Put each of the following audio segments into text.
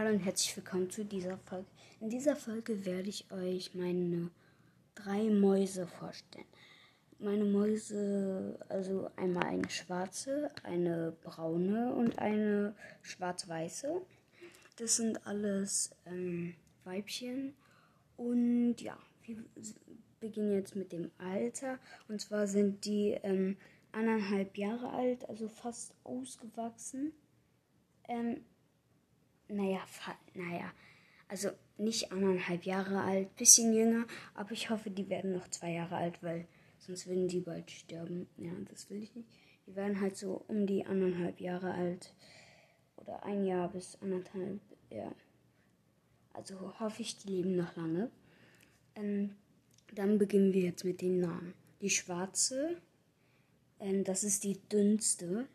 Hallo und herzlich willkommen zu dieser Folge. In dieser Folge werde ich euch meine drei Mäuse vorstellen. Meine Mäuse, also einmal eine schwarze, eine braune und eine schwarz-weiße. Das sind alles ähm, Weibchen. Und ja, wir beginnen jetzt mit dem Alter. Und zwar sind die ähm, anderthalb Jahre alt, also fast ausgewachsen. Ähm, naja, naja, also nicht anderthalb Jahre alt, bisschen jünger, aber ich hoffe, die werden noch zwei Jahre alt, weil sonst würden die bald sterben. Ja, das will ich nicht. Die werden halt so um die anderthalb Jahre alt oder ein Jahr bis anderthalb, ja. Also hoffe ich, die leben noch lange. Ähm, dann beginnen wir jetzt mit den Namen. Die schwarze, ähm, das ist die dünnste.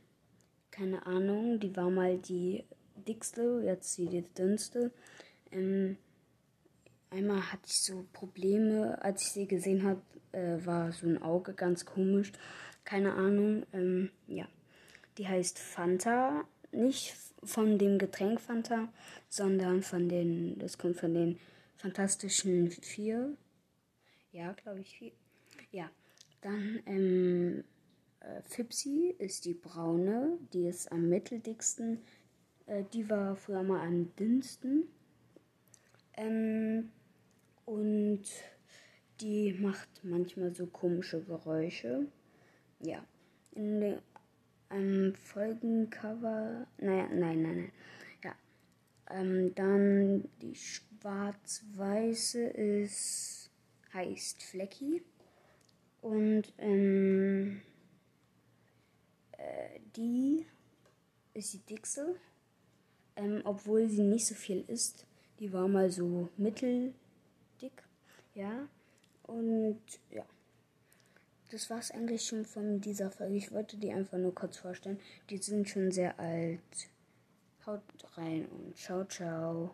Keine Ahnung, die war mal die dickste, jetzt die dünnste. Ähm, einmal hatte ich so Probleme, als ich sie gesehen habe, äh, war so ein Auge ganz komisch. Keine Ahnung. Ähm, ja, die heißt Fanta. Nicht von dem Getränk Fanta, sondern von den, das kommt von den Fantastischen Vier. Ja, glaube ich, vier. Ja, dann ähm, äh, Fipsi ist die braune, die ist am mitteldicksten. Äh, die war früher mal am dünnsten. Ähm, und die macht manchmal so komische Geräusche. Ja. In dem ähm, Folgencover. Naja, nein, nein, nein. Ja. Ähm, dann die schwarz-weiße ist. heißt Flecky. Und ähm, äh, die ist die dickste ähm, obwohl sie nicht so viel ist. Die war mal so mitteldick, ja. Und ja, das war es eigentlich schon von dieser Folge. Ich wollte die einfach nur kurz vorstellen. Die sind schon sehr alt. Haut rein und ciao, ciao.